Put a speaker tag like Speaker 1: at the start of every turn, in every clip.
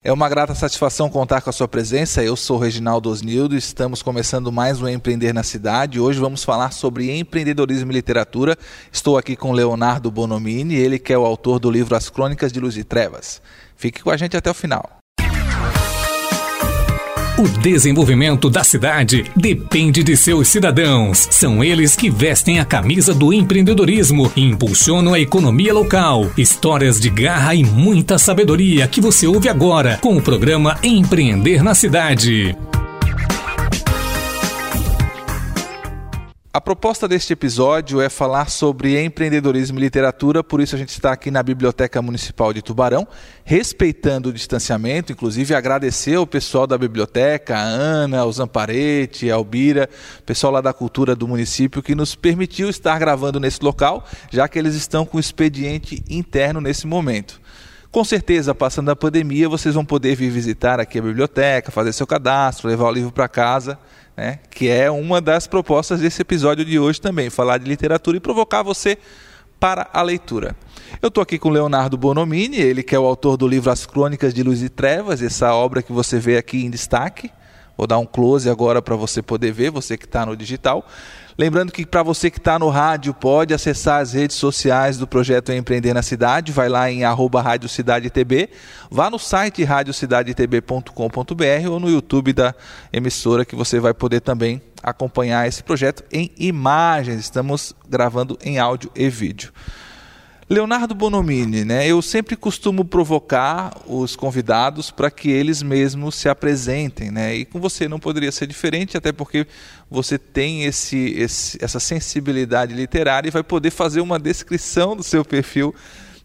Speaker 1: É uma grata satisfação contar com a sua presença. Eu sou Reginaldo Osnildo, estamos começando mais um Empreender na Cidade. Hoje vamos falar sobre empreendedorismo e literatura. Estou aqui com Leonardo Bonomini, ele que é o autor do livro As Crônicas de Luz e Trevas. Fique com a gente até o final.
Speaker 2: O desenvolvimento da cidade depende de seus cidadãos. São eles que vestem a camisa do empreendedorismo e impulsionam a economia local. Histórias de garra e muita sabedoria que você ouve agora com o programa Empreender na Cidade.
Speaker 1: A proposta deste episódio é falar sobre empreendedorismo e literatura, por isso a gente está aqui na Biblioteca Municipal de Tubarão, respeitando o distanciamento, inclusive agradecer ao pessoal da biblioteca, a Ana, o Zamparete, a Albira, pessoal lá da cultura do município que nos permitiu estar gravando nesse local, já que eles estão com expediente interno nesse momento. Com certeza, passando a pandemia, vocês vão poder vir visitar aqui a biblioteca, fazer seu cadastro, levar o livro para casa né? que é uma das propostas desse episódio de hoje também, falar de literatura e provocar você para a leitura. Eu estou aqui com Leonardo Bonomini, ele que é o autor do livro As Crônicas de Luz e Trevas, essa obra que você vê aqui em destaque. Vou dar um close agora para você poder ver, você que está no digital. Lembrando que para você que está no rádio, pode acessar as redes sociais do projeto Empreender na Cidade, vai lá em arroba Rádio Cidade TB, vá no site radiocidadetb.com.br ou no YouTube da emissora que você vai poder também acompanhar esse projeto em imagens. Estamos gravando em áudio e vídeo. Leonardo Bonomini, né? Eu sempre costumo provocar os convidados para que eles mesmos se apresentem, né? E com você não poderia ser diferente, até porque você tem esse, esse, essa sensibilidade literária e vai poder fazer uma descrição do seu perfil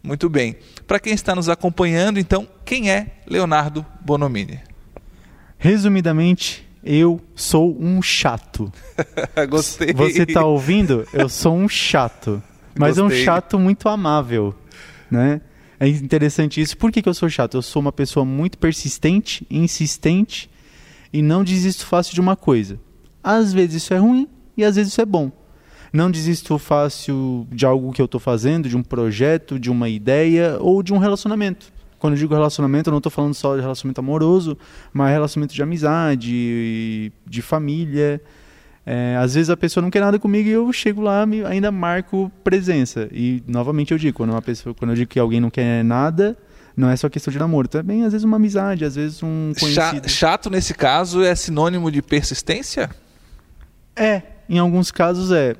Speaker 1: muito bem. Para quem está nos acompanhando, então, quem é Leonardo Bonomini?
Speaker 3: Resumidamente, eu sou um chato.
Speaker 1: Gostei.
Speaker 3: Você está ouvindo? Eu sou um chato. Mas Gostei. é um chato muito amável, né? É interessante isso. Por que, que eu sou chato? Eu sou uma pessoa muito persistente, insistente e não desisto fácil de uma coisa. Às vezes isso é ruim e às vezes isso é bom. Não desisto fácil de algo que eu estou fazendo, de um projeto, de uma ideia ou de um relacionamento. Quando eu digo relacionamento, eu não estou falando só de relacionamento amoroso, mas relacionamento de amizade, de família. É, às vezes a pessoa não quer nada comigo e eu chego lá e ainda marco presença. E novamente eu digo, quando, uma pessoa, quando eu digo que alguém não quer nada, não é só questão de namoro, também às vezes uma amizade, às vezes um conhecido.
Speaker 1: Chato nesse caso é sinônimo de persistência?
Speaker 3: É, em alguns casos é.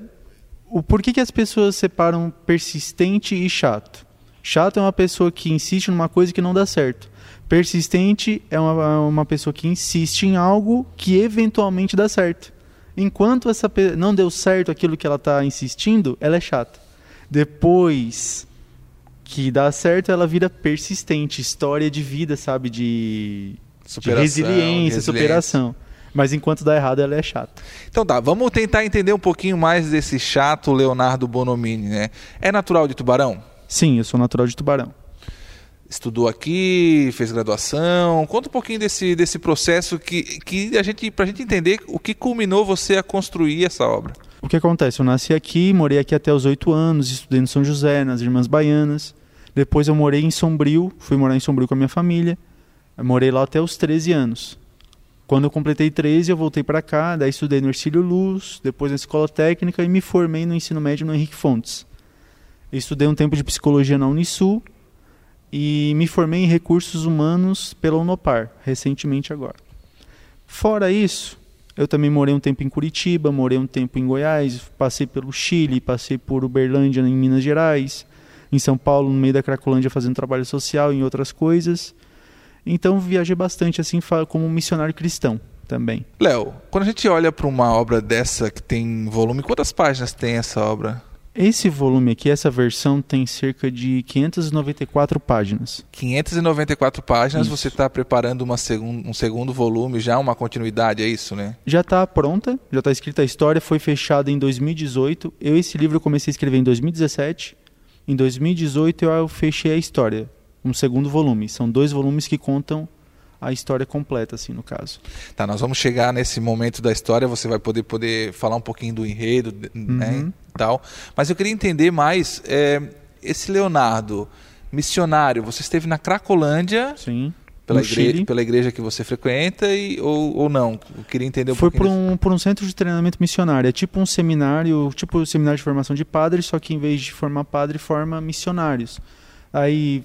Speaker 3: O por que, que as pessoas separam persistente e chato? Chato é uma pessoa que insiste numa coisa que não dá certo. Persistente é uma, uma pessoa que insiste em algo que eventualmente dá certo. Enquanto essa não deu certo aquilo que ela está insistindo, ela é chata. Depois que dá certo, ela vira persistente, história de vida, sabe, de, de resiliência, resiliência, superação. Mas enquanto dá errado, ela é chata.
Speaker 1: Então tá, vamos tentar entender um pouquinho mais desse chato Leonardo Bonomini, né? É natural de Tubarão?
Speaker 3: Sim, eu sou natural de Tubarão
Speaker 1: estudou aqui, fez graduação. Conta um pouquinho desse, desse processo que, que a gente, para a gente entender o que culminou você a construir essa obra.
Speaker 3: O que acontece? Eu nasci aqui, morei aqui até os oito anos, estudei no São José, nas Irmãs Baianas. Depois eu morei em Sombrio, fui morar em Sombrio com a minha família. Eu morei lá até os 13 anos. Quando eu completei 13, eu voltei para cá, daí estudei no Ercílio Luz, depois na escola técnica e me formei no ensino médio no Henrique Fontes. Estudei um tempo de psicologia na Unisul e me formei em recursos humanos pela Unopar, recentemente agora. Fora isso, eu também morei um tempo em Curitiba, morei um tempo em Goiás, passei pelo Chile, passei por Uberlândia em Minas Gerais, em São Paulo, no meio da Cracolândia fazendo trabalho social e outras coisas. Então viajei bastante assim como missionário cristão também.
Speaker 1: Léo, quando a gente olha para uma obra dessa que tem volume, quantas páginas tem essa obra?
Speaker 3: Esse volume aqui, essa versão, tem cerca de 594 páginas.
Speaker 1: 594 páginas, isso. você está preparando segun, um segundo volume, já uma continuidade, é isso, né?
Speaker 3: Já está pronta, já está escrita a história, foi fechada em 2018. Eu, esse livro, eu comecei a escrever em 2017. Em 2018, eu fechei a história, um segundo volume. São dois volumes que contam a história completa, assim, no caso.
Speaker 1: Tá, nós vamos chegar nesse momento da história, você vai poder, poder falar um pouquinho do enredo, né, uhum. tal. Mas eu queria entender mais, é, esse Leonardo, missionário, você esteve na Cracolândia,
Speaker 3: Sim.
Speaker 1: pela, igreja, pela igreja que você frequenta e, ou, ou não? Eu queria entender um
Speaker 3: Foi por
Speaker 1: pouquinho.
Speaker 3: um, por um centro de treinamento missionário. É tipo um seminário, tipo um seminário de formação de padres, só que em vez de formar padre, forma missionários. Aí,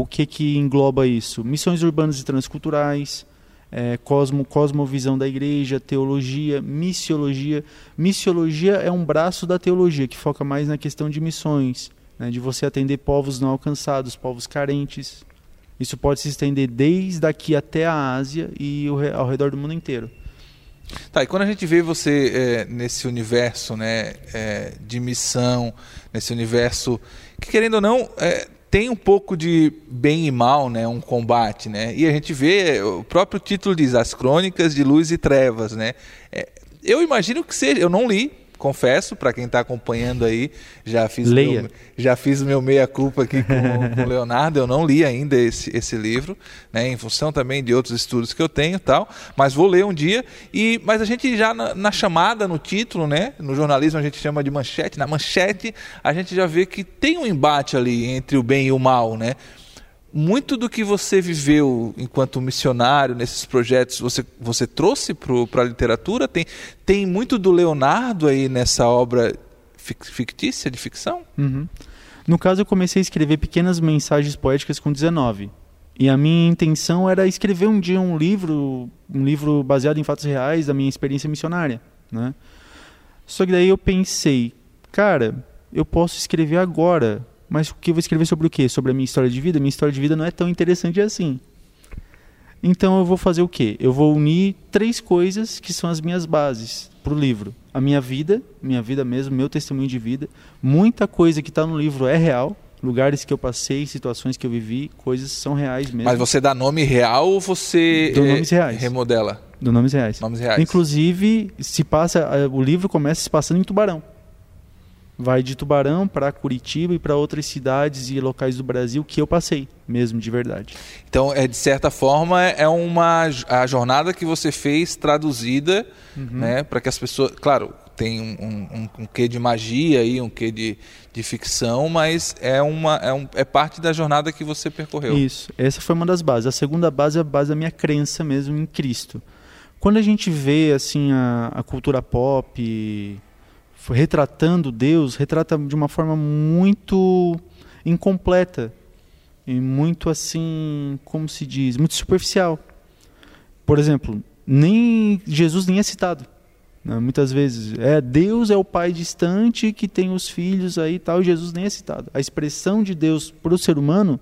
Speaker 3: o que que engloba isso? Missões urbanas e transculturais, é, cosmo, cosmovisão da igreja, teologia, missiologia. Missiologia é um braço da teologia que foca mais na questão de missões, né, de você atender povos não alcançados, povos carentes. Isso pode se estender desde aqui até a Ásia e ao re- ao redor do mundo inteiro.
Speaker 1: Tá, e quando a gente vê você é, nesse universo né, é, de missão, nesse universo que, querendo ou não, é, tem um pouco de bem e mal, né, um combate, né? E a gente vê, o próprio título diz, As Crônicas de Luz e Trevas, né? É, eu imagino que seja, eu não li, confesso, para quem está acompanhando aí, já fiz
Speaker 3: Leia.
Speaker 1: meu, já fiz o meu meia-culpa aqui com, o Leonardo, eu não li ainda esse, esse livro, né, em função também de outros estudos que eu tenho e tal, mas vou ler um dia, e, mas a gente já na, na chamada, no título, né, no jornalismo a gente chama de manchete, na manchete a gente já vê que tem um embate ali entre o bem e o mal, né, muito do que você viveu enquanto missionário nesses projetos, você, você trouxe para a literatura? Tem, tem muito do Leonardo aí nessa obra fic- fictícia, de ficção?
Speaker 3: Uhum. No caso, eu comecei a escrever pequenas mensagens poéticas com 19. E a minha intenção era escrever um dia um livro, um livro baseado em fatos reais da minha experiência missionária, né? Só que daí eu pensei, cara, eu posso escrever agora, mas o que eu vou escrever sobre o quê? Sobre a minha história de vida? Minha história de vida não é tão interessante assim. Então eu vou fazer o quê? Eu vou unir três coisas que são as minhas bases para o livro. A minha vida, minha vida mesmo, meu testemunho de vida. Muita coisa que está no livro é real. Lugares que eu passei, situações que eu vivi, coisas são reais mesmo.
Speaker 1: Mas você dá nome real ou você
Speaker 3: Dou
Speaker 1: eh,
Speaker 3: nomes reais.
Speaker 1: remodela?
Speaker 3: Do nomes reais.
Speaker 1: Nomes reais.
Speaker 3: Inclusive, se passa, eh, o livro começa se passando em Tubarão. Vai de Tubarão para Curitiba e para outras cidades e locais do Brasil que eu passei, mesmo de verdade.
Speaker 1: Então, é, de certa forma, é uma a jornada que você fez traduzida,
Speaker 3: Uhum.
Speaker 1: né, para que as pessoas, claro, tem um, um, um- quê de magia aí, um quê de, de ficção, mas é uma é, um, é parte da jornada que você percorreu.
Speaker 3: Isso, essa foi uma das bases. A segunda base é a base da minha crença mesmo em Cristo. Quando a gente vê assim a, a cultura pop retratando Deus, retrata de uma forma muito incompleta e muito assim, como se diz, muito superficial. Por exemplo, nem Jesus nem é citado. né? Muitas vezes é Deus é o pai distante que tem os filhos aí e tal, e Jesus nem é citado. A expressão de Deus para o ser humano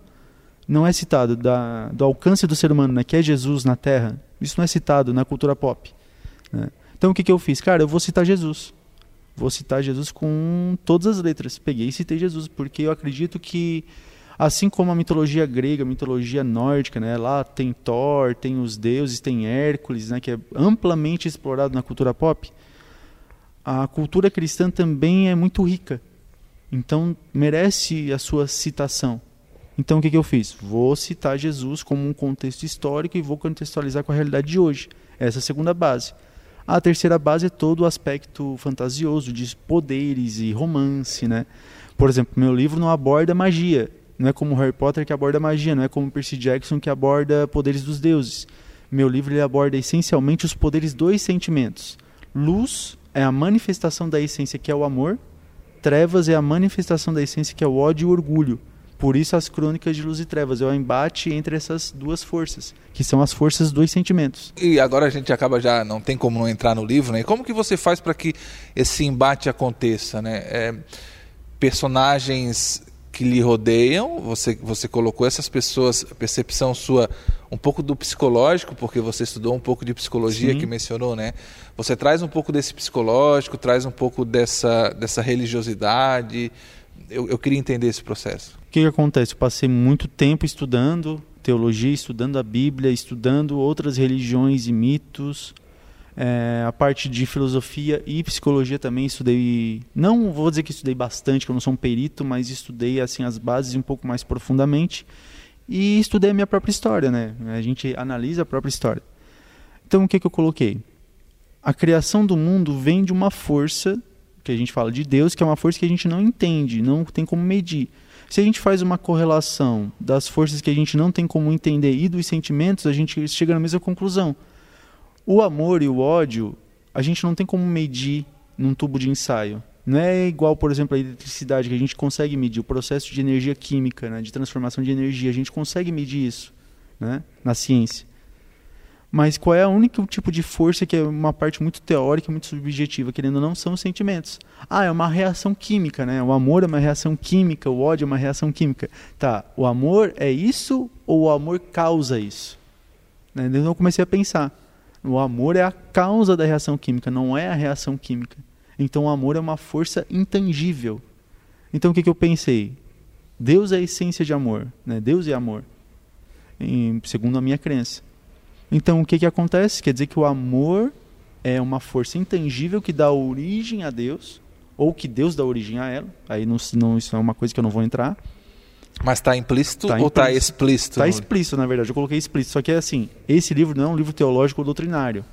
Speaker 3: não é citado da, do alcance do ser humano, né, que é Jesus na Terra. Isso não é citado na cultura pop. né? Então o que, que eu fiz? Cara, eu vou citar Jesus. Vou citar Jesus com todas as letras. Peguei e citei Jesus, porque eu acredito que, assim como a mitologia grega, a mitologia nórdica, né, lá tem Thor, tem os deuses, tem Hércules, né, que é amplamente explorado na cultura pop, a cultura cristã também é muito rica. Então merece a sua citação. Então o que, que eu fiz? Vou citar Jesus como um contexto histórico e vou contextualizar com a realidade de hoje. Essa é a segunda base. A terceira base é todo o aspecto fantasioso de poderes e romance, né? Por exemplo, meu livro não aborda magia. Não é como Harry Potter que aborda magia, não é como Percy Jackson que aborda poderes dos deuses. Meu livro ele aborda essencialmente os poderes dos sentimentos. Luz é a manifestação da essência que é o amor, trevas é a manifestação da essência que é o ódio e o orgulho. Por isso as crônicas de luz e trevas é o embate entre essas duas forças, que são as forças dos sentimentos.
Speaker 1: E agora a gente acaba já, não tem como não entrar no livro, né? E como que você faz para que esse embate aconteça, né? É, personagens que lhe rodeiam, você, você colocou essas pessoas, a percepção sua, um pouco do psicológico, porque você estudou um pouco de psicologia
Speaker 3: Sim.
Speaker 1: que mencionou, né? Você traz um pouco desse psicológico, traz um pouco dessa, dessa religiosidade. Eu, eu queria entender esse processo.
Speaker 3: O que, que acontece? Eu passei muito tempo estudando teologia, estudando a Bíblia, estudando outras religiões e mitos. É, a parte de filosofia e psicologia também estudei. Não vou dizer que estudei bastante, que eu não sou um perito, mas estudei assim as bases um pouco mais profundamente e estudei a minha própria história, né? A gente analisa a própria história. Então o que, que eu coloquei? A criação do mundo vem de uma força que a gente fala de Deus, que é uma força que a gente não entende, não tem como medir. Se a gente faz uma correlação das forças que a gente não tem como entender e dos sentimentos, a gente chega na mesma conclusão. O amor e o ódio, a gente não tem como medir num tubo de ensaio. Não é igual, por exemplo, a eletricidade, que a gente consegue medir o processo de energia química, né, de transformação de energia. A gente consegue medir isso né, na ciência. Mas qual é o único tipo de força que é uma parte muito teórica, muito subjetiva, querendo ou não, são os sentimentos. Ah, é uma reação química, né? O amor é uma reação química, o ódio é uma reação química. Tá, o amor é isso ou o amor causa isso? Né? Então eu comecei a pensar. O amor é a causa da reação química, não é a reação química. Então o amor é uma força intangível. Então o que, que eu pensei? Deus é a essência de amor, né? Deus é amor, em, segundo a minha crença. Então, o que, que acontece? Quer dizer que o amor é uma força intangível que dá origem a Deus, ou que Deus dá origem a ela. Aí não, não isso é uma coisa que eu não vou entrar.
Speaker 1: Mas está implícito tá ou está explícito?
Speaker 3: Está explícito, na verdade. Eu coloquei explícito. Só que é assim: esse livro não é um livro teológico ou doutrinário.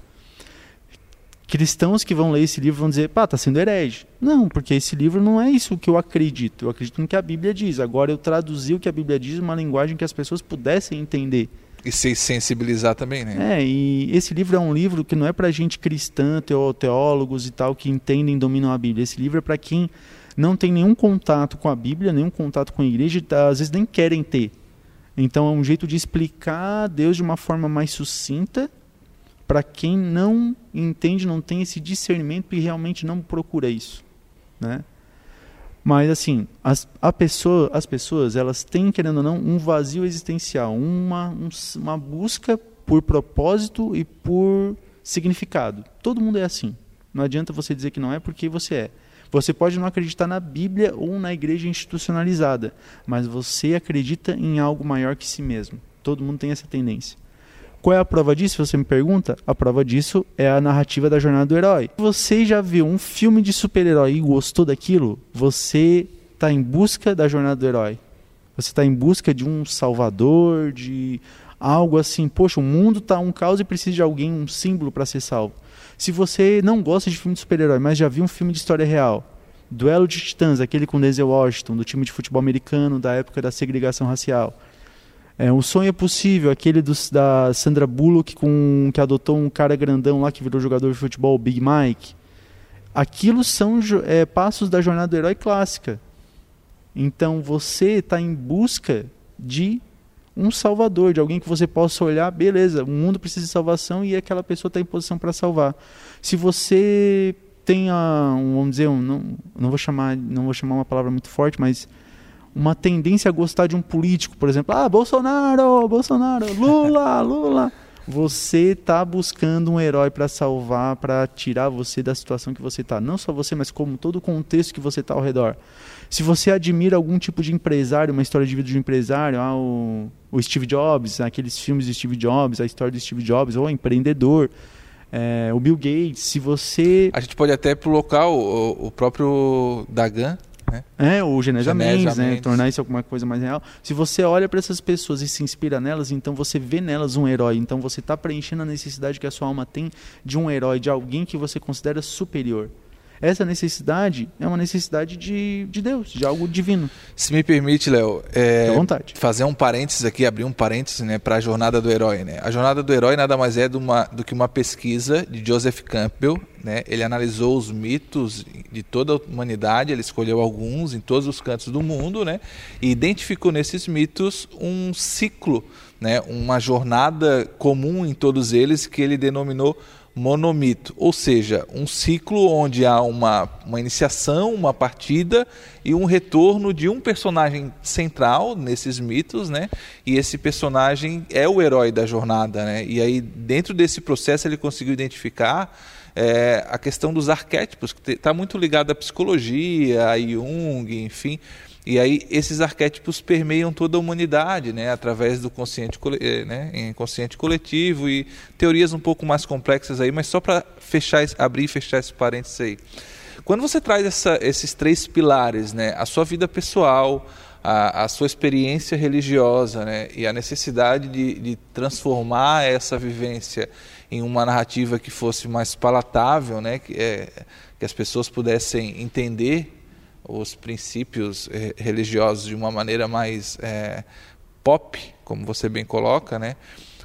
Speaker 3: Cristãos que vão ler esse livro vão dizer, pá, está sendo herege. Não, porque esse livro não é isso que eu acredito. Eu acredito no que a Bíblia diz. Agora eu traduzi o que a Bíblia diz uma linguagem que as pessoas pudessem entender.
Speaker 1: E se sensibilizar também, né?
Speaker 3: É, e esse livro é um livro que não é para gente cristã, teólogos e tal, que entendem e dominam a Bíblia. Esse livro é para quem não tem nenhum contato com a Bíblia, nenhum contato com a igreja, tá, às vezes nem querem ter. Então é um jeito de explicar Deus de uma forma mais sucinta para quem não entende, não tem esse discernimento e realmente não procura isso, né? Mas assim, as, a pessoa, as pessoas, elas têm, querendo ou não, um vazio existencial, uma, um, uma busca por propósito e por significado. Todo mundo é assim. Não adianta você dizer que não é porque você é. Você pode não acreditar na Bíblia ou na igreja institucionalizada, mas você acredita em algo maior que si mesmo. Todo mundo tem essa tendência. Qual é a prova disso? Você me pergunta? A prova disso é a narrativa da jornada do herói. Você já viu um filme de super-herói e gostou daquilo? Você está em busca da jornada do herói. Você está em busca de um salvador, de algo assim. Poxa, o mundo está um caos e precisa de alguém, um símbolo para ser salvo. Se você não gosta de filme de super-herói, mas já viu um filme de história real, Duelo de Titãs, aquele com Denzel Washington, do time de futebol americano da época da segregação racial é, o sonho é possível, aquele dos, da Sandra Bullock com, que adotou um cara grandão lá que virou jogador de futebol, o Big Mike. Aquilo são é, passos da jornada do herói clássica. Então você está em busca de um salvador, de alguém que você possa olhar, beleza, o mundo precisa de salvação e aquela pessoa está em posição para salvar. Se você tem a, um, vamos dizer, um, não, não vou chamar, não vou chamar uma palavra muito forte, mas uma tendência a gostar de um político, por exemplo, ah, Bolsonaro, Bolsonaro, Lula, Lula. Você está buscando um herói para salvar, para tirar você da situação que você está. Não só você, mas como todo o contexto que você está ao redor. Se você admira algum tipo de empresário, uma história de vida de um empresário, ah, o, o Steve Jobs, aqueles filmes de Steve Jobs, a história do Steve Jobs, ou empreendedor, é, o Bill Gates, se você...
Speaker 1: A gente pode até colocar o, o próprio Dagan, né?
Speaker 3: É, o Genésia Mendes, né? tornar isso alguma coisa mais real. Se você olha para essas pessoas e se inspira nelas, então você vê nelas um herói. Então você está preenchendo a necessidade que a sua alma tem de um herói, de alguém que você considera superior. Essa necessidade é uma necessidade de, de Deus, de algo divino.
Speaker 1: Se me permite, Léo, é, fazer um parênteses aqui, abrir um parênteses né, para a jornada do herói. Né? A jornada do herói nada mais é do, uma, do que uma pesquisa de Joseph Campbell. Né? Ele analisou os mitos de toda a humanidade, ele escolheu alguns em todos os cantos do mundo né? e identificou nesses mitos um ciclo, né? uma jornada comum em todos eles que ele denominou monomito, ou seja, um ciclo onde há uma, uma iniciação, uma partida e um retorno de um personagem central nesses mitos, né? E esse personagem é o herói da jornada, né? E aí dentro desse processo ele conseguiu identificar é, a questão dos arquétipos, que está muito ligado à psicologia, a Jung, enfim, e aí esses arquétipos permeiam toda a humanidade, né, através do consciente, eh, né, inconsciente coletivo e teorias um pouco mais complexas aí, mas só para fechar, abrir e fechar esse parênteses aí. Quando você traz essa, esses três pilares, né, a sua vida pessoal, a, a sua experiência religiosa, né, e a necessidade de, de transformar essa vivência em uma narrativa que fosse mais palatável, né, que, é, que as pessoas pudessem entender os princípios eh, religiosos de uma maneira mais é, pop, como você bem coloca, né?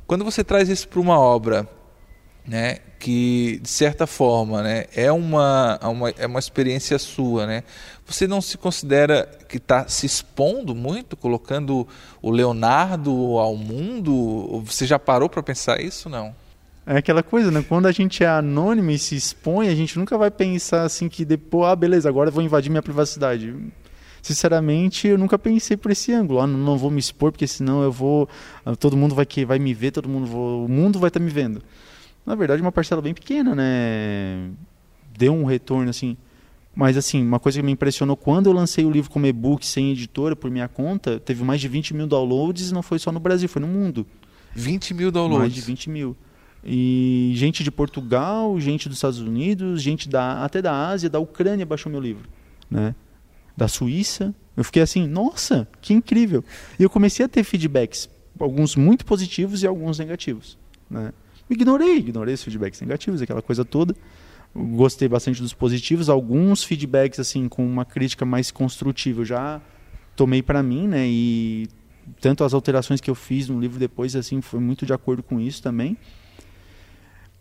Speaker 1: Quando você traz isso para uma obra, né, que de certa forma, né, é uma, é uma é uma experiência sua, né? Você não se considera que está se expondo muito, colocando o Leonardo ao mundo? Você já parou para pensar isso, não?
Speaker 3: É aquela coisa, né? Quando a gente é anônimo e se expõe, a gente nunca vai pensar assim que depois, ah, beleza, agora eu vou invadir minha privacidade. Sinceramente, eu nunca pensei por esse ângulo. Ah, não vou me expor porque senão eu vou, ah, todo mundo vai que vai me ver, todo mundo vou, o mundo vai estar tá me vendo. Na verdade, uma parcela bem pequena, né? Deu um retorno assim. Mas assim, uma coisa que me impressionou quando eu lancei o livro como e-book sem editora por minha conta, teve mais de 20 mil downloads e não foi só no Brasil, foi no mundo.
Speaker 1: 20 mil downloads?
Speaker 3: Mais de 20 mil. E gente de Portugal, gente dos Estados Unidos, gente da, até da Ásia, da Ucrânia baixou meu livro, né? Da Suíça. Eu fiquei assim, nossa, que incrível. E eu comecei a ter feedbacks, alguns muito positivos e alguns negativos, né? Ignorei, ignorei os feedbacks negativos, aquela coisa toda. Gostei bastante dos positivos, alguns feedbacks assim com uma crítica mais construtiva eu já tomei para mim, né? E tanto as alterações que eu fiz no livro depois assim foi muito de acordo com isso também.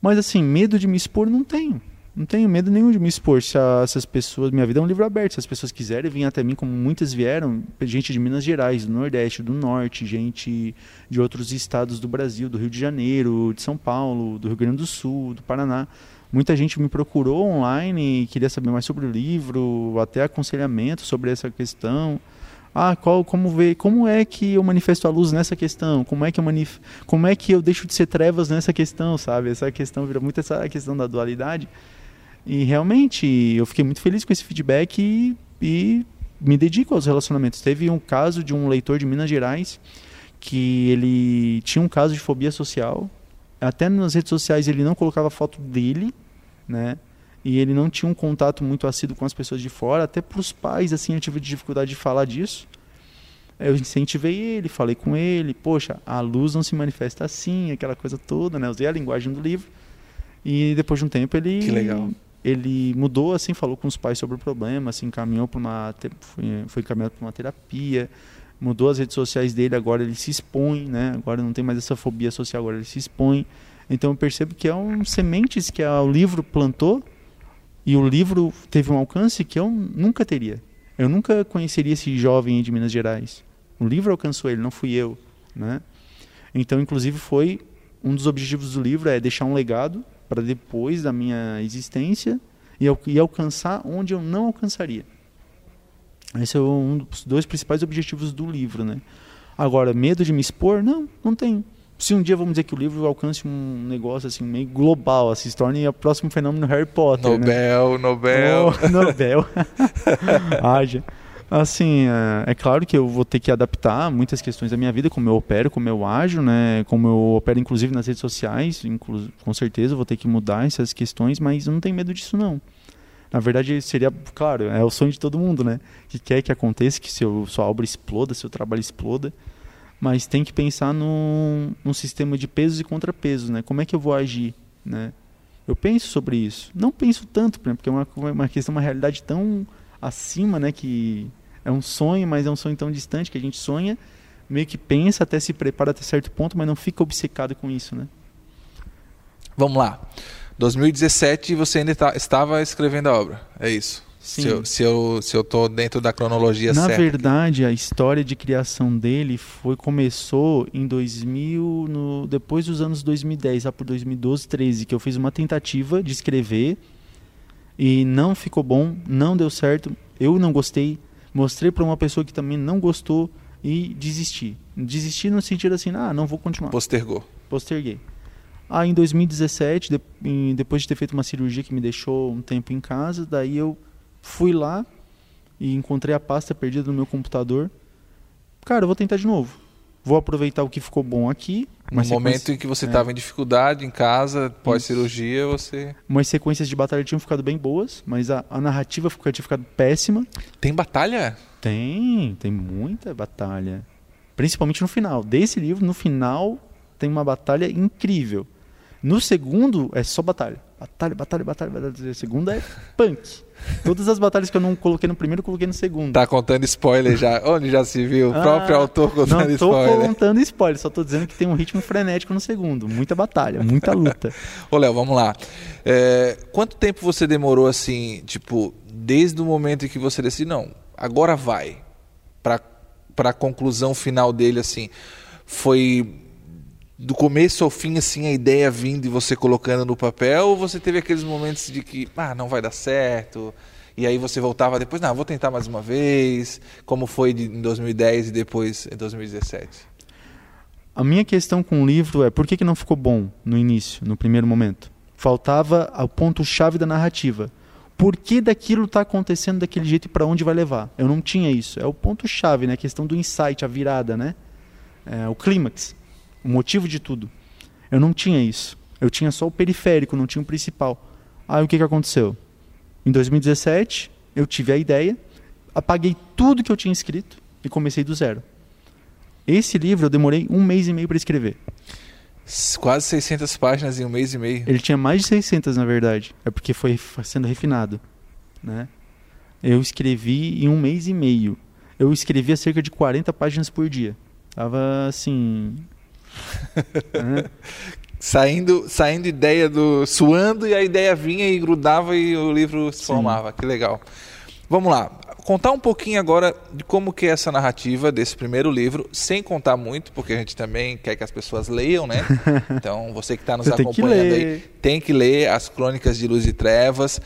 Speaker 3: Mas assim, medo de me expor não tenho. Não tenho medo nenhum de me expor. Se essas pessoas. Minha vida é um livro aberto. Se as pessoas quiserem vir até mim, como muitas vieram, gente de Minas Gerais, do Nordeste, do Norte, gente de outros estados do Brasil, do Rio de Janeiro, de São Paulo, do Rio Grande do Sul, do Paraná. Muita gente me procurou online queria saber mais sobre o livro, até aconselhamento sobre essa questão ah, qual, como ver, como é que eu manifesto a luz nessa questão? Como é que eu manif como é que eu deixo de ser trevas nessa questão, sabe? Essa questão vira muito essa questão da dualidade. E realmente eu fiquei muito feliz com esse feedback e, e me dedico aos relacionamentos. Teve um caso de um leitor de Minas Gerais que ele tinha um caso de fobia social. Até nas redes sociais ele não colocava foto dele, né? E ele não tinha um contato muito assíduo com as pessoas de fora, até para os pais, assim, eu tive dificuldade de falar disso. Eu incentivei ele, falei com ele, poxa, a luz não se manifesta assim, aquela coisa toda, né? Usei a linguagem do livro. E depois de um tempo ele
Speaker 1: que legal.
Speaker 3: ele mudou assim, falou com os pais sobre o problema, assim, encaminhou para uma foi, foi encaminhado para uma terapia, mudou as redes sociais dele, agora ele se expõe, né? Agora não tem mais essa fobia social, agora ele se expõe. Então eu percebo que é um sementes que o livro plantou e o livro teve um alcance que eu nunca teria. Eu nunca conheceria esse jovem de Minas Gerais. O livro alcançou ele, não fui eu, né? Então, inclusive, foi um dos objetivos do livro é deixar um legado para depois da minha existência e, e alcançar onde eu não alcançaria. Esse é um dos dois principais objetivos do livro, né? Agora, medo de me expor? Não, não tenho se um dia vamos dizer que o livro alcance um negócio assim meio global, assim, se torne o próximo fenômeno Harry Potter,
Speaker 1: Nobel,
Speaker 3: né?
Speaker 1: Nobel,
Speaker 3: oh, Nobel, haja. Assim, é, é, claro que eu vou ter que adaptar muitas questões da minha vida, como eu opero, como eu ajo, né? Como eu opero, inclusive, nas redes sociais. Com certeza eu vou ter que mudar essas questões, mas eu não tenho medo disso, não. Na verdade, seria, claro, é o sonho de todo mundo, né? Que quer que aconteça, que seu, sua obra exploda, seu trabalho exploda mas tem que pensar num, num sistema de pesos e contrapesos, né? Como é que eu vou agir, né? Eu penso sobre isso. Não penso tanto, porque é uma, uma questão, uma realidade tão acima, né? Que é um sonho, mas é um sonho tão distante que a gente sonha, meio que pensa, até se prepara até certo ponto, mas não fica obcecado com isso, né?
Speaker 1: Vamos lá. 2017 você ainda tá, estava escrevendo a obra, é isso?
Speaker 3: Sim.
Speaker 1: Se eu, se eu, se eu tô dentro da cronologia
Speaker 3: Na
Speaker 1: certa.
Speaker 3: Na verdade, a história de criação dele foi começou em 2000, no, depois dos anos 2010, lá por 2012, 13, que eu fiz uma tentativa de escrever e não ficou bom, não deu certo, eu não gostei, mostrei para uma pessoa que também não gostou e desisti. Desisti no sentido assim, ah, não vou continuar.
Speaker 1: Postergou.
Speaker 3: Posterguei. Aí em 2017, de, em, depois de ter feito uma cirurgia que me deixou um tempo em casa, daí eu Fui lá e encontrei a pasta perdida no meu computador. Cara, eu vou tentar de novo. Vou aproveitar o que ficou bom aqui.
Speaker 1: No momento em que você estava é. em dificuldade em casa, pós-cirurgia, você.
Speaker 3: Umas sequências de batalha tinham ficado bem boas, mas a, a narrativa ficou, tinha ficado péssima.
Speaker 1: Tem batalha?
Speaker 3: Tem, tem muita batalha. Principalmente no final. Desse livro, no final, tem uma batalha incrível. No segundo, é só batalha. Batalha, batalha, batalha, batalha. A segunda é punk. Todas as batalhas que eu não coloquei no primeiro, eu coloquei no segundo.
Speaker 1: Tá contando spoiler já. Onde já se viu? O
Speaker 3: Ah,
Speaker 1: próprio autor contando
Speaker 3: Não tô
Speaker 1: spoiler.
Speaker 3: contando spoiler, só tô dizendo que tem um ritmo frenético no segundo. Muita batalha, muita luta.
Speaker 1: Ô, Léo, vamos lá. É, quanto tempo você demorou assim, tipo, desde o momento em que você decidiu, não, agora vai, pra, pra conclusão final dele, assim, foi do começo ao fim, assim, a ideia vindo e você colocando no papel, ou você teve aqueles momentos de que, ah, não vai dar certo, e aí você voltava depois, não, vou tentar mais uma vez, como foi de, em 2010 e depois em 2017?
Speaker 3: A minha questão com o livro é por que, que não ficou bom no início, no primeiro momento? Faltava o ponto-chave da narrativa. Por que daquilo está acontecendo daquele jeito e para onde vai levar? Eu não tinha isso. É o ponto-chave, né? A questão do insight, a virada, né? É, o clímax, o motivo de tudo. Eu não tinha isso. Eu tinha só o periférico, não tinha o principal. Aí o que, que aconteceu? Em 2017, eu tive a ideia, apaguei tudo que eu tinha escrito e comecei do zero. Esse livro eu demorei um mês e meio para escrever.
Speaker 1: Quase 600 páginas em um mês e meio.
Speaker 3: Ele tinha mais de 600, na verdade. É porque foi sendo refinado. Né? Eu escrevi em um mês e meio. Eu escrevia cerca de 40 páginas por dia. Tava assim. Né?
Speaker 1: Saindo, saindo ideia do. suando e a ideia vinha e grudava e o livro se
Speaker 3: Sim.
Speaker 1: formava. Que legal. Vamos lá. Contar um pouquinho agora de como que é essa narrativa desse primeiro livro, sem contar muito, porque a gente também quer que as pessoas leiam, né? Então, você que está nos
Speaker 3: Você tem
Speaker 1: acompanhando aí,
Speaker 3: ler.
Speaker 1: tem que ler as Crônicas de Luz e Trevas.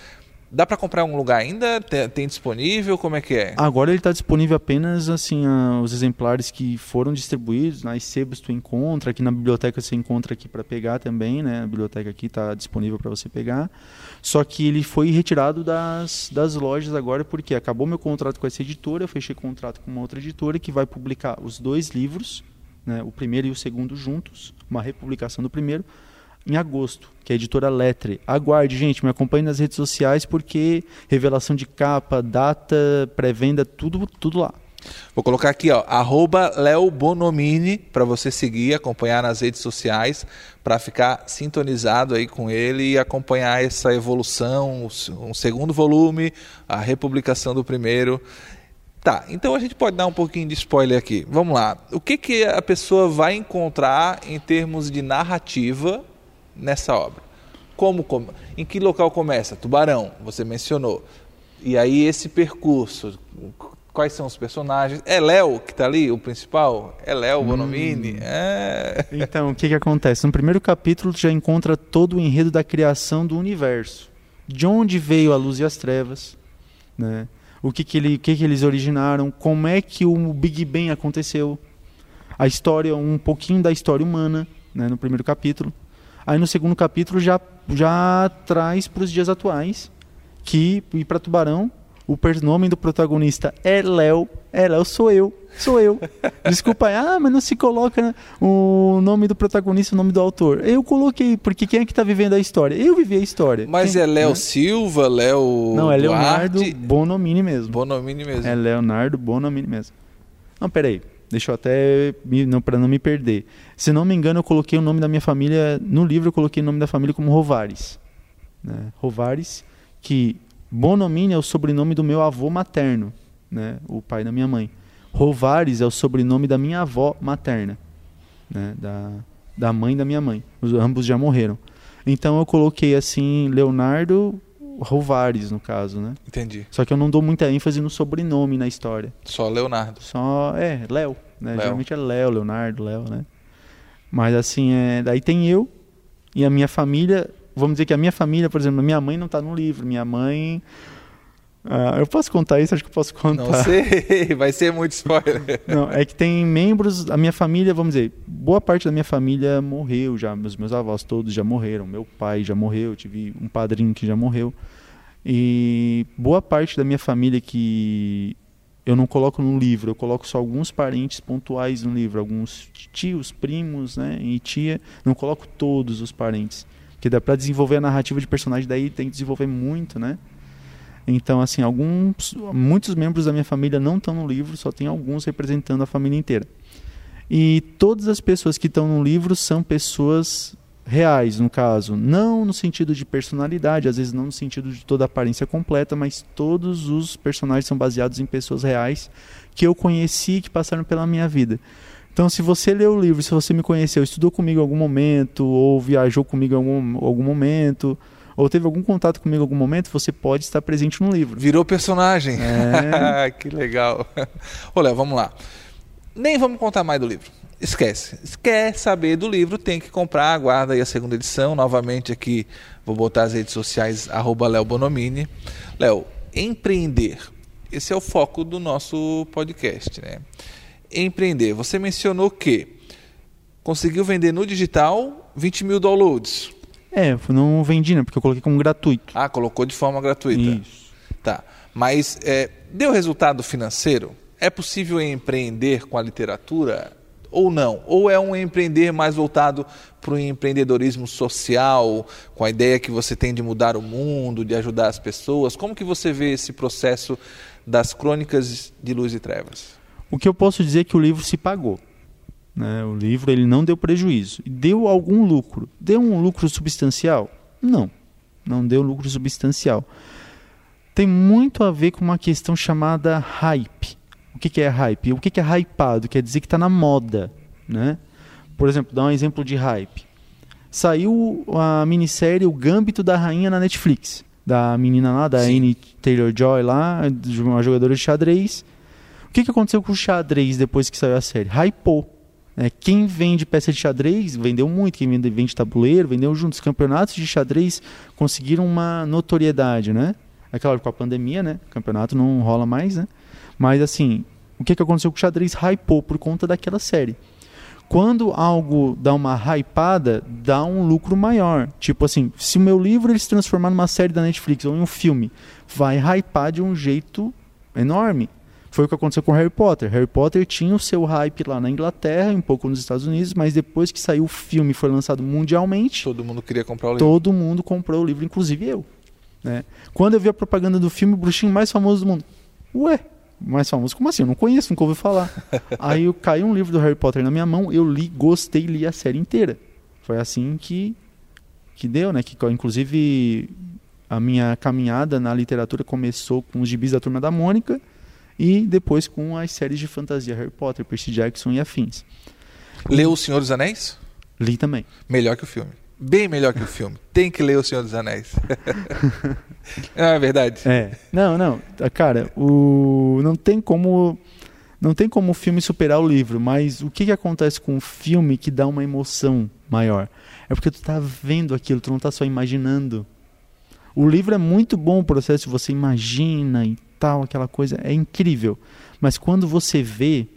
Speaker 1: Dá para comprar em algum lugar ainda? Tem, tem disponível? Como é que é?
Speaker 3: Agora ele está disponível apenas assim ah, os exemplares que foram distribuídos. Nas sebos tu encontra, aqui na biblioteca você encontra aqui para pegar também, né? A biblioteca aqui está disponível para você pegar. Só que ele foi retirado das, das lojas agora porque acabou meu contrato com essa editora, eu fechei contrato com uma outra editora que vai publicar os dois livros, né? O primeiro e o segundo juntos, uma republicação do primeiro em agosto, que é a editora Letre. Aguarde, gente, me acompanhe nas redes sociais porque revelação de capa, data, pré-venda, tudo, tudo lá.
Speaker 1: Vou colocar aqui, ó, Leo Bonomini, para você seguir, acompanhar nas redes sociais, para ficar sintonizado aí com ele e acompanhar essa evolução, um segundo volume, a republicação do primeiro. Tá, então a gente pode dar um pouquinho de spoiler aqui. Vamos lá. O que, que a pessoa vai encontrar em termos de narrativa nessa obra? Como, como em que local começa? Tubarão, você mencionou. E aí esse percurso, quais são os personagens? É Léo que tá ali, o principal? É Léo Bonomini? É...
Speaker 3: Então, o que, que acontece? No primeiro capítulo, tu já encontra todo o enredo da criação do universo. De onde veio a luz e as trevas, né? o, que, que, ele, o que, que eles originaram, como é que o Big Bang aconteceu, a história, um pouquinho da história humana, né, no primeiro capítulo. Aí no segundo capítulo já, já traz para os dias atuais, que, e para Tubarão, o nome do protagonista é Léo. É, Léo sou eu. Sou eu. Desculpa ah, mas não se coloca o nome do protagonista, o nome do autor. Eu coloquei, porque quem é que tá vivendo a história? Eu vivi a história.
Speaker 1: Mas
Speaker 3: Quem-
Speaker 1: é Léo
Speaker 3: né?
Speaker 1: Silva, Léo
Speaker 3: Não, é Leonardo
Speaker 1: Duarte,
Speaker 3: Bonomini mesmo.
Speaker 1: Bonomini mesmo.
Speaker 3: É Leonardo Bonomini mesmo. Não, peraí. Deixa eu até. Pra não me perder. Se não me engano, eu coloquei o nome da minha família. No livro, eu coloquei o nome da família como Rovares. Né? Rovares, que Bonomini é o sobrenome do meu avô materno, né? o pai da minha mãe. Rovares é o sobrenome da minha avó materna, né? da, da mãe da minha mãe. Os, ambos já morreram. Então eu coloquei assim, Leonardo Rovares, no caso, né?
Speaker 1: Entendi.
Speaker 3: Só que eu não dou muita ênfase no sobrenome na história.
Speaker 1: Só Leonardo.
Speaker 3: Só é Léo, né?
Speaker 1: Léo.
Speaker 3: Geralmente é Léo, Leonardo, Léo, né? Mas assim, é, daí tem eu e a minha família. Vamos dizer que a minha família, por exemplo, minha mãe não está no livro. Minha mãe. Ah, eu posso contar isso? Acho que eu posso contar.
Speaker 1: Não sei, vai ser muito spoiler.
Speaker 3: Não, é que tem membros da minha família, vamos dizer, boa parte da minha família morreu já, os meus avós todos já morreram, meu pai já morreu, tive um padrinho que já morreu. E boa parte da minha família que eu não coloco no livro, eu coloco só alguns parentes pontuais no livro, alguns tios, primos, né, e tia, não coloco todos os parentes, porque dá para desenvolver a narrativa de personagem daí tem que desenvolver muito, né? Então, assim, alguns, muitos membros da minha família não estão no livro, só tem alguns representando a família inteira. E todas as pessoas que estão no livro são pessoas reais, no caso, não no sentido de personalidade, às vezes não no sentido de toda a aparência completa, mas todos os personagens são baseados em pessoas reais que eu conheci que passaram pela minha vida. Então, se você leu o livro, se você me conheceu, estudou comigo em algum momento, ou viajou comigo em algum, algum momento, ou teve algum contato comigo em algum momento, você pode estar presente no livro.
Speaker 1: Virou personagem.
Speaker 3: É.
Speaker 1: que legal. Olha, vamos lá. Nem vamos contar mais do livro. Esquece. Se quer saber do livro, tem que comprar. Aguarda aí a segunda edição. Novamente aqui, vou botar as redes sociais, arroba Léo Bonomini. Léo, empreender. Esse é o foco do nosso podcast, né? Empreender. Você mencionou que conseguiu vender no digital 20 mil downloads.
Speaker 3: É, não vendi, né? Porque eu coloquei como gratuito.
Speaker 1: Ah, colocou de forma gratuita.
Speaker 3: Isso.
Speaker 1: Tá. Mas é, deu resultado financeiro? É possível empreender com a literatura ou não? Ou é um empreender mais voltado para o empreendedorismo social, com a ideia que você tem de mudar o mundo, de ajudar as pessoas? Como que você vê esse processo das crônicas de luz e trevas?
Speaker 3: O que eu posso dizer é que o livro se pagou. Né? O livro ele não deu prejuízo. Deu algum lucro. Deu um lucro substancial? Não. Não deu lucro substancial. Tem muito a ver com uma questão chamada hype. O que, que é hype? O que, que é hypado? Quer dizer que está na moda. Né? Por exemplo, dá um exemplo de hype. Saiu a minissérie O Gâmbito da Rainha na Netflix. Da menina lá, da
Speaker 1: Sim.
Speaker 3: Anne Taylor-Joy lá, de uma jogadora de xadrez. O que, que aconteceu com o xadrez depois que saiu a série? Hypou. Né? quem vende peça de xadrez vendeu muito, quem vende, vende tabuleiro vendeu junto. Os campeonatos de xadrez conseguiram uma notoriedade, né? É claro, com a pandemia, né? O campeonato não rola mais, né? Mas assim, o que, que aconteceu com o xadrez? Hypou por conta daquela série. Quando algo dá uma hypada, dá um lucro maior. Tipo assim, se o meu livro ele se transformar numa série da Netflix ou em um filme, vai hypar de um jeito enorme. Foi o que aconteceu com Harry Potter. Harry Potter tinha o seu hype lá na Inglaterra, um pouco nos Estados Unidos, mas depois que saiu o filme e foi lançado mundialmente,
Speaker 1: Todo mundo queria comprar o livro.
Speaker 3: todo mundo comprou o livro, inclusive eu. Né? Quando eu vi a propaganda do filme, o bruxinho mais famoso do mundo. Ué, mais famoso? Como assim? Eu não conheço, nunca ouvi falar. Aí eu caiu um livro do Harry Potter na minha mão, eu li, gostei, li a série inteira. Foi assim que, que deu, né? Que, inclusive, a minha caminhada na literatura começou com os gibis da Turma da Mônica e depois com as séries de fantasia Harry Potter, Percy Jackson e afins.
Speaker 1: Leu O Senhor dos Anéis?
Speaker 3: Li também.
Speaker 1: Melhor que o filme. Bem melhor que o filme. Tem que ler O Senhor dos Anéis. não é verdade?
Speaker 3: É. Não, não. Cara, o não tem como não tem como o filme superar o livro, mas o que, que acontece com o filme que dá uma emoção maior? É porque tu tá vendo aquilo, tu não tá só imaginando. O livro é muito bom o processo, você imagina e tal, aquela coisa, é incrível. Mas quando você vê,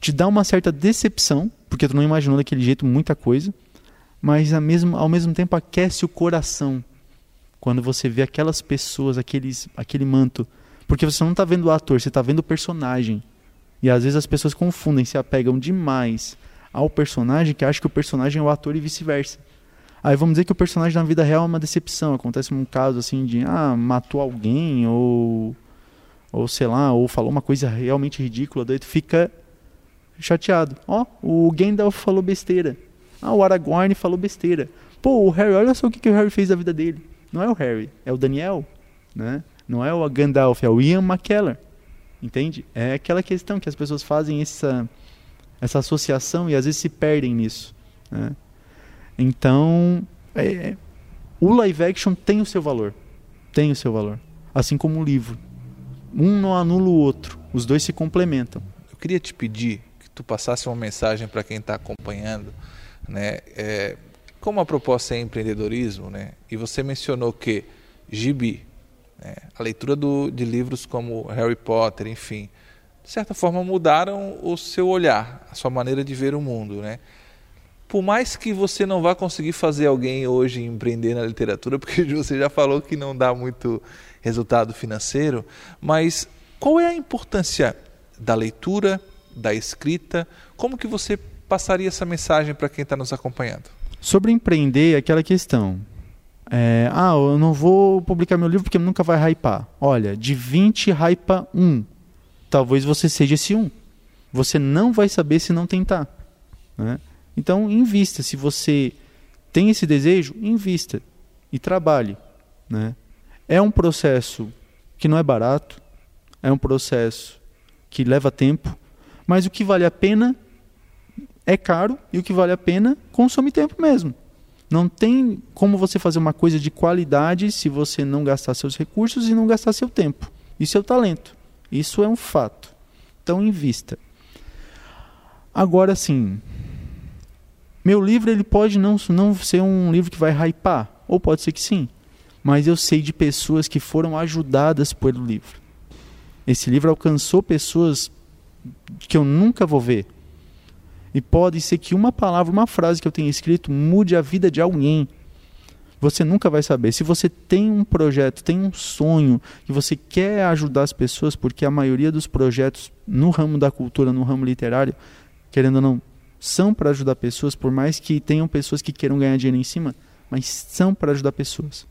Speaker 3: te dá uma certa decepção, porque tu não imaginou daquele jeito muita coisa, mas ao mesmo, ao mesmo tempo aquece o coração quando você vê aquelas pessoas, aqueles, aquele manto. Porque você não está vendo o ator, você está vendo o personagem. E às vezes as pessoas confundem, se apegam demais ao personagem, que acham que o personagem é o ator e vice-versa. Aí vamos dizer que o personagem na vida real é uma decepção. Acontece um caso assim de, ah, matou alguém, ou, ou sei lá, ou falou uma coisa realmente ridícula, daí tu fica chateado. Ó, o Gandalf falou besteira. Ah, o Aragorn falou besteira. Pô, o Harry, olha só o que, que o Harry fez da vida dele. Não é o Harry, é o Daniel, né? Não é o Gandalf, é o Ian McKellen. Entende? É aquela questão que as pessoas fazem essa, essa associação e às vezes se perdem nisso. Né? Então, é, o live action tem o seu valor. Tem o seu valor. Assim como o livro. Um não anula o outro. Os dois se complementam.
Speaker 1: Eu queria te pedir que tu passasse uma mensagem para quem está acompanhando, né? É, como a proposta é empreendedorismo, né? E você mencionou que gibi, né? a leitura do, de livros como Harry Potter, enfim, de certa forma mudaram o seu olhar, a sua maneira de ver o mundo, né? Por mais que você não vá conseguir fazer alguém hoje empreender na literatura, porque você já falou que não dá muito resultado financeiro, mas qual é a importância da leitura, da escrita? Como que você passaria essa mensagem para quem está nos acompanhando?
Speaker 3: Sobre empreender, aquela questão. É, ah, eu não vou publicar meu livro porque nunca vai hypar. Olha, de 20 hypa 1. Talvez você seja esse 1. Você não vai saber se não tentar. Né? Então, invista. Se você tem esse desejo, invista e trabalhe. Né? É um processo que não é barato, é um processo que leva tempo, mas o que vale a pena é caro e o que vale a pena consome tempo mesmo. Não tem como você fazer uma coisa de qualidade se você não gastar seus recursos e não gastar seu tempo e seu talento. Isso é um fato. Então invista. Agora sim, meu livro ele pode não, não ser um livro que vai hypar, ou pode ser que sim, mas eu sei de pessoas que foram ajudadas pelo livro. Esse livro alcançou pessoas que eu nunca vou ver. E pode ser que uma palavra, uma frase que eu tenha escrito mude a vida de alguém. Você nunca vai saber. Se você tem um projeto, tem um sonho, que você quer ajudar as pessoas, porque a maioria dos projetos no ramo da cultura, no ramo literário, querendo ou não, são para ajudar pessoas, por mais que tenham pessoas que queiram ganhar dinheiro em cima, mas são para ajudar pessoas.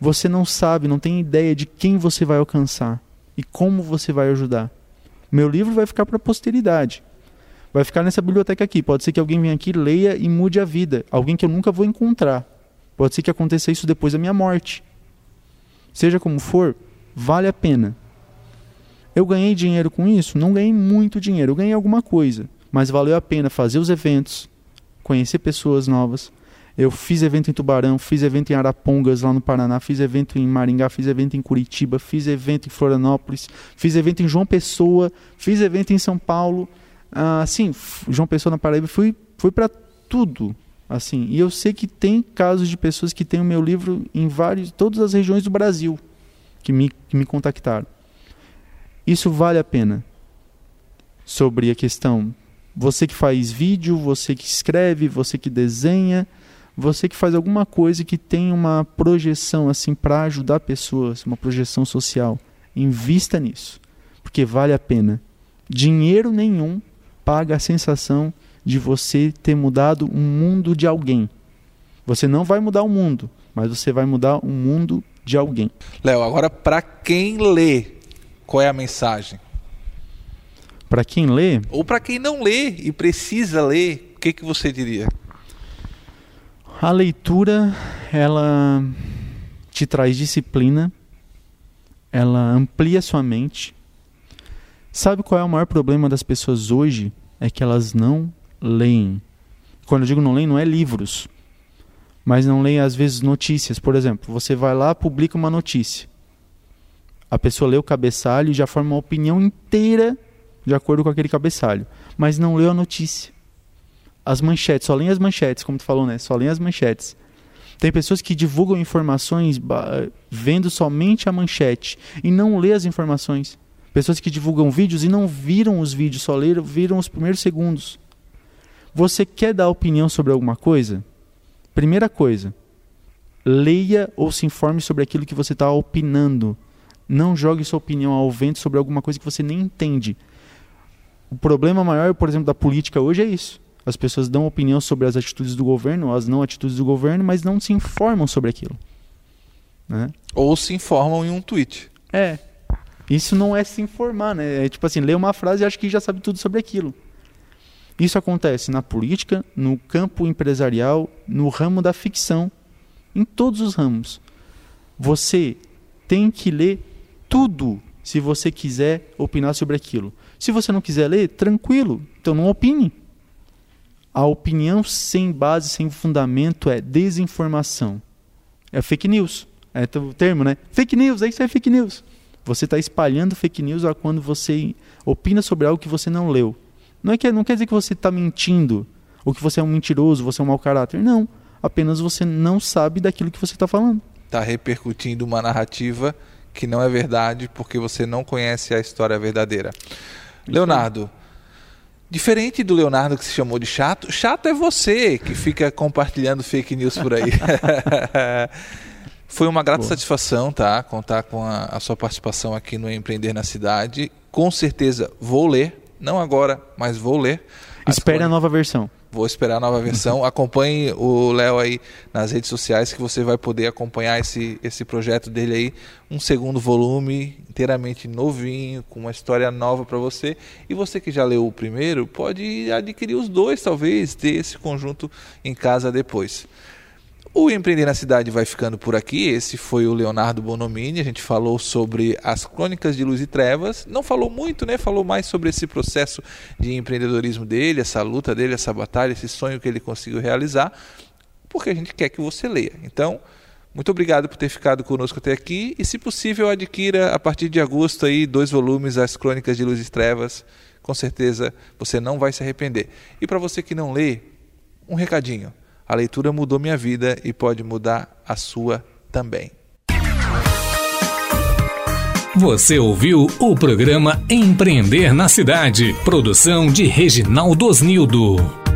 Speaker 3: Você não sabe, não tem ideia de quem você vai alcançar e como você vai ajudar. Meu livro vai ficar para a posteridade. Vai ficar nessa biblioteca aqui. Pode ser que alguém venha aqui, leia e mude a vida. Alguém que eu nunca vou encontrar. Pode ser que aconteça isso depois da minha morte. Seja como for, vale a pena. Eu ganhei dinheiro com isso? Não ganhei muito dinheiro. Eu ganhei alguma coisa mas valeu a pena fazer os eventos, conhecer pessoas novas. Eu fiz evento em Tubarão, fiz evento em Arapongas, lá no Paraná, fiz evento em Maringá, fiz evento em Curitiba, fiz evento em Florianópolis, fiz evento em João Pessoa, fiz evento em São Paulo. Ah, João Pessoa na Paraíba, fui, fui para tudo. assim E eu sei que tem casos de pessoas que têm o meu livro em vários, todas as regiões do Brasil que me, que me contactaram. Isso vale a pena. Sobre a questão você que faz vídeo, você que escreve, você que desenha, você que faz alguma coisa que tem uma projeção assim para ajudar pessoas, uma projeção social, invista nisso, porque vale a pena. Dinheiro nenhum paga a sensação de você ter mudado o mundo de alguém. Você não vai mudar o mundo, mas você vai mudar o mundo de alguém.
Speaker 1: Léo, agora para quem lê, qual é a mensagem?
Speaker 3: Para quem lê.
Speaker 1: Ou para quem não lê e precisa ler, o que, que você diria?
Speaker 3: A leitura, ela te traz disciplina, ela amplia sua mente. Sabe qual é o maior problema das pessoas hoje? É que elas não leem. Quando eu digo não leem, não é livros, mas não leem às vezes notícias. Por exemplo, você vai lá, publica uma notícia. A pessoa lê o cabeçalho e já forma uma opinião inteira de acordo com aquele cabeçalho, mas não leu a notícia. As manchetes, só leem as manchetes, como tu falou, né? Só leem as manchetes. Tem pessoas que divulgam informações vendo somente a manchete e não lê as informações. Pessoas que divulgam vídeos e não viram os vídeos, só leram, viram os primeiros segundos. Você quer dar opinião sobre alguma coisa? Primeira coisa, leia ou se informe sobre aquilo que você está opinando. Não jogue sua opinião ao vento sobre alguma coisa que você nem entende. O problema maior, por exemplo, da política hoje é isso. As pessoas dão opinião sobre as atitudes do governo, as não atitudes do governo, mas não se informam sobre aquilo. Né?
Speaker 1: Ou se informam em um tweet.
Speaker 3: É. Isso não é se informar, né? É tipo assim, lê uma frase e acha que já sabe tudo sobre aquilo. Isso acontece na política, no campo empresarial, no ramo da ficção, em todos os ramos. Você tem que ler tudo se você quiser opinar sobre aquilo. Se você não quiser ler, tranquilo, então não opine. A opinião sem base, sem fundamento é desinformação. É fake news. É o termo, né? Fake news, é isso é fake news. Você está espalhando fake news quando você opina sobre algo que você não leu. Não, é que, não quer dizer que você está mentindo, ou que você é um mentiroso, você é um mau caráter. Não. Apenas você não sabe daquilo que você está falando.
Speaker 1: Está repercutindo uma narrativa que não é verdade porque você não conhece a história verdadeira. Leonardo, diferente do Leonardo que se chamou de chato, chato é você que fica compartilhando fake news por aí. Foi uma grata Boa. satisfação, tá? Contar com a, a, sua participação aqui no Empreender na Cidade. Com certeza vou ler, não agora, mas vou ler.
Speaker 3: Espere a nova versão.
Speaker 1: Vou esperar a nova versão. Acompanhe o Léo aí nas redes sociais que você vai poder acompanhar esse, esse projeto dele aí. Um segundo volume, inteiramente novinho, com uma história nova para você. E você que já leu o primeiro, pode adquirir os dois, talvez, ter esse conjunto em casa depois. O Empreender na Cidade vai ficando por aqui. Esse foi o Leonardo Bonomini. A gente falou sobre as crônicas de Luz e Trevas. Não falou muito, né? Falou mais sobre esse processo de empreendedorismo dele, essa luta dele, essa batalha, esse sonho que ele conseguiu realizar, porque a gente quer que você leia. Então, muito obrigado por ter ficado conosco até aqui e, se possível, adquira a partir de agosto aí dois volumes, as Crônicas de Luz e Trevas. Com certeza você não vai se arrepender. E para você que não lê, um recadinho. A leitura mudou minha vida e pode mudar a sua também.
Speaker 2: Você ouviu o programa Empreender na Cidade, produção de Reginaldo Osnildo.